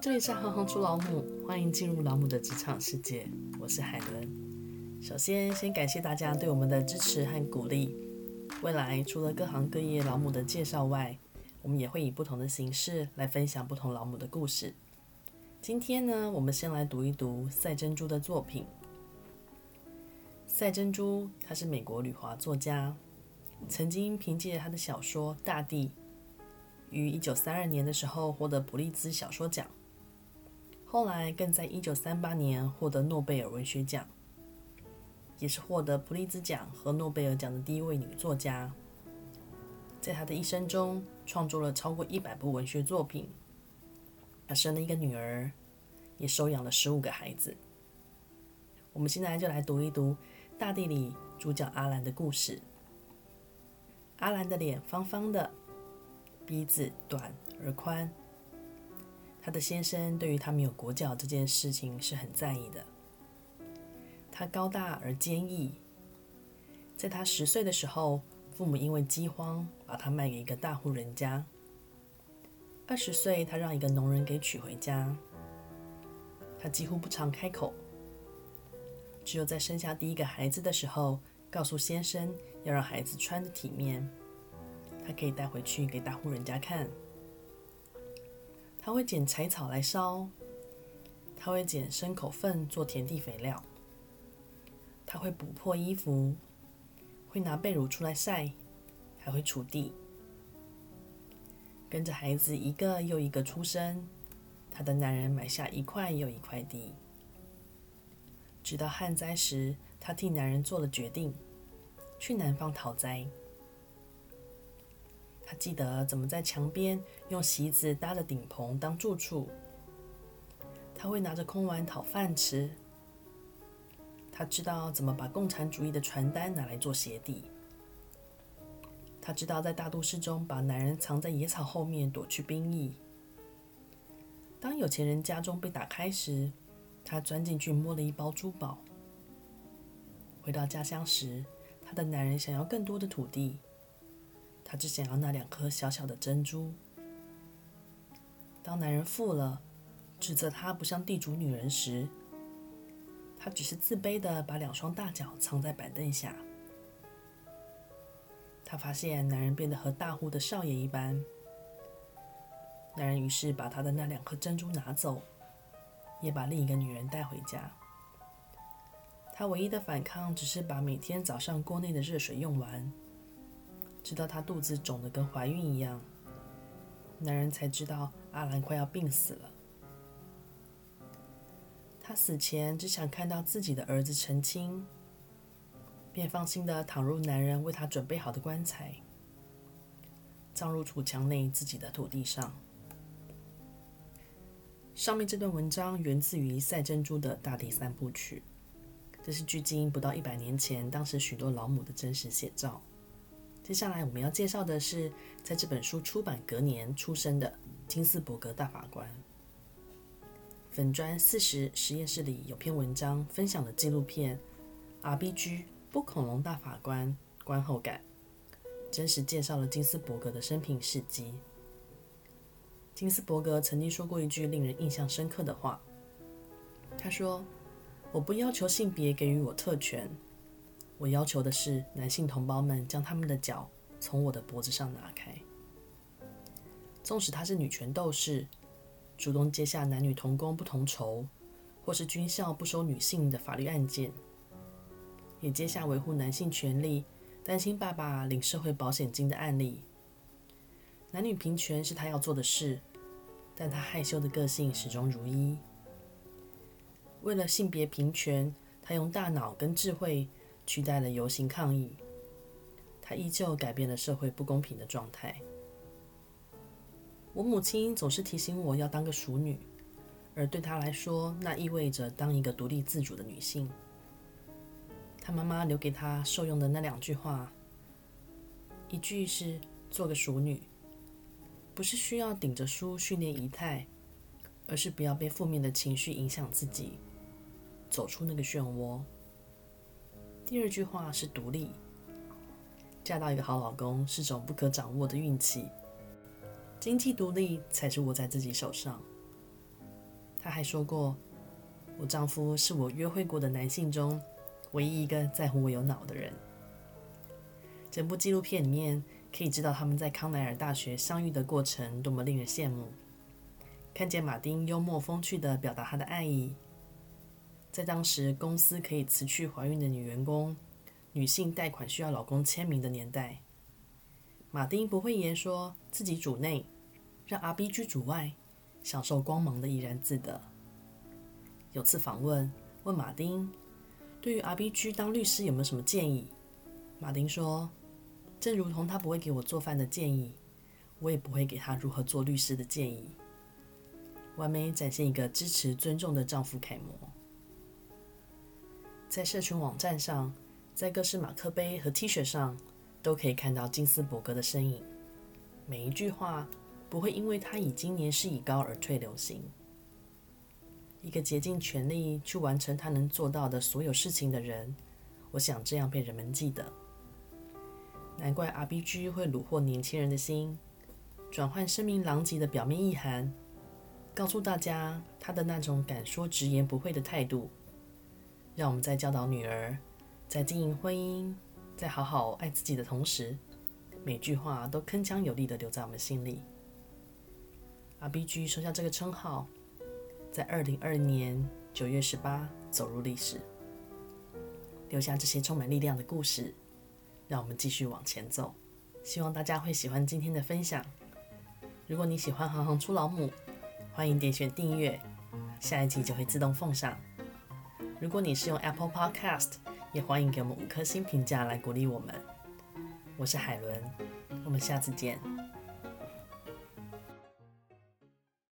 这里是行行出老母，欢迎进入老母的职场世界。我是海伦。首先，先感谢大家对我们的支持和鼓励。未来除了各行各业老母的介绍外，我们也会以不同的形式来分享不同老母的故事。今天呢，我们先来读一读赛珍珠的作品。赛珍珠，他是美国旅华作家，曾经凭借他的小说《大地》。于一九三二年的时候获得普利兹小说奖，后来更在一九三八年获得诺贝尔文学奖，也是获得普利兹奖和诺贝尔奖的第一位女作家。在她的一生中，创作了超过一百部文学作品。她生了一个女儿，也收养了十五个孩子。我们现在就来读一读《大地》里主角阿兰的故事。阿兰的脸方方的。鼻子短而宽，他的先生对于他没有国脚这件事情是很在意的。他高大而坚毅，在他十岁的时候，父母因为饥荒把他卖给一个大户人家。二十岁，他让一个农人给娶回家。他几乎不常开口，只有在生下第一个孩子的时候，告诉先生要让孩子穿的体面。他可以带回去给大户人家看。他会捡柴草来烧，他会捡牲口粪做田地肥料，他会补破衣服，会拿被褥出来晒，还会锄地。跟着孩子一个又一个出生，他的男人买下一块又一块地。直到旱灾时，他替男人做了决定，去南方讨灾。他记得怎么在墙边用席子搭着顶棚当住处。他会拿着空碗讨饭吃。他知道怎么把共产主义的传单拿来做鞋底。他知道在大都市中把男人藏在野草后面躲去兵役。当有钱人家中被打开时，他钻进去摸了一包珠宝。回到家乡时，他的男人想要更多的土地。他只想要那两颗小小的珍珠。当男人富了，指责他不像地主女人时，他只是自卑地把两双大脚藏在板凳下。他发现男人变得和大户的少爷一般。男人于是把他的那两颗珍珠拿走，也把另一个女人带回家。他唯一的反抗只是把每天早上锅内的热水用完。直到她肚子肿得跟怀孕一样，男人才知道阿兰快要病死了。她死前只想看到自己的儿子成亲，便放心地躺入男人为她准备好的棺材，葬入土墙内自己的土地上。上面这段文章源自于赛珍珠的《大地三部曲》，这是距今不到一百年前当时许多老母的真实写照。接下来我们要介绍的是，在这本书出版隔年出生的金斯伯格大法官。粉砖四十实验室里有篇文章分享的纪录片《R.B.G. 不恐龙大法官》观后感，真实介绍了金斯伯格的生平事迹。金斯伯格曾经说过一句令人印象深刻的话，他说：“我不要求性别给予我特权。”我要求的是，男性同胞们将他们的脚从我的脖子上拿开。纵使他是女权斗士，主动接下男女同工不同酬，或是军校不收女性的法律案件，也接下维护男性权利、担心爸爸领社会保险金的案例。男女平权是他要做的事，但他害羞的个性始终如一。为了性别平权，他用大脑跟智慧。取代了游行抗议，他依旧改变了社会不公平的状态。我母亲总是提醒我要当个淑女，而对她来说，那意味着当一个独立自主的女性。她妈妈留给她受用的那两句话，一句是“做个淑女”，不是需要顶着书训练仪态，而是不要被负面的情绪影响自己，走出那个漩涡。第二句话是独立，嫁到一个好老公是种不可掌握的运气，经济独立才是握在自己手上。她还说过：“我丈夫是我约会过的男性中唯一一个在乎我有脑的人。”整部纪录片里面可以知道他们在康奈尔大学相遇的过程多么令人羡慕。看见马丁幽默风趣地表达他的爱意，在当时公司可以辞去怀孕的女员工、女性贷款需要老公签名的年代，马丁不讳言说自己主内，让 RBG 主外，享受光芒的怡然自得。有次访问问马丁，对于 RBG 当律师有没有什么建议？马丁说，正如同他不会给我做饭的建议，我也不会给他如何做律师的建议。完美展现一个支持、尊重的丈夫楷模。在社群网站上，在各式马克杯和 T 恤上，都可以看到金斯伯格的身影。每一句话不会因为他已经年事已高而退流行。一个竭尽全力去完成他能做到的所有事情的人，我想这样被人们记得。难怪 RBG 会虏获年轻人的心，转换声名狼藉的表面意涵。告诉大家他的那种敢说直言不讳的态度，让我们在教导女儿，在经营婚姻，在好好爱自己的同时，每句话都铿锵有力地留在我们心里。RBG 收下这个称号，在二零二零年九月十八走入历史，留下这些充满力量的故事，让我们继续往前走。希望大家会喜欢今天的分享。如果你喜欢行行出老母，欢迎点选订阅，下一集就会自动奉上。如果你是用 Apple Podcast，也欢迎给我们五颗星评价来鼓励我们。我是海伦，我们下次见。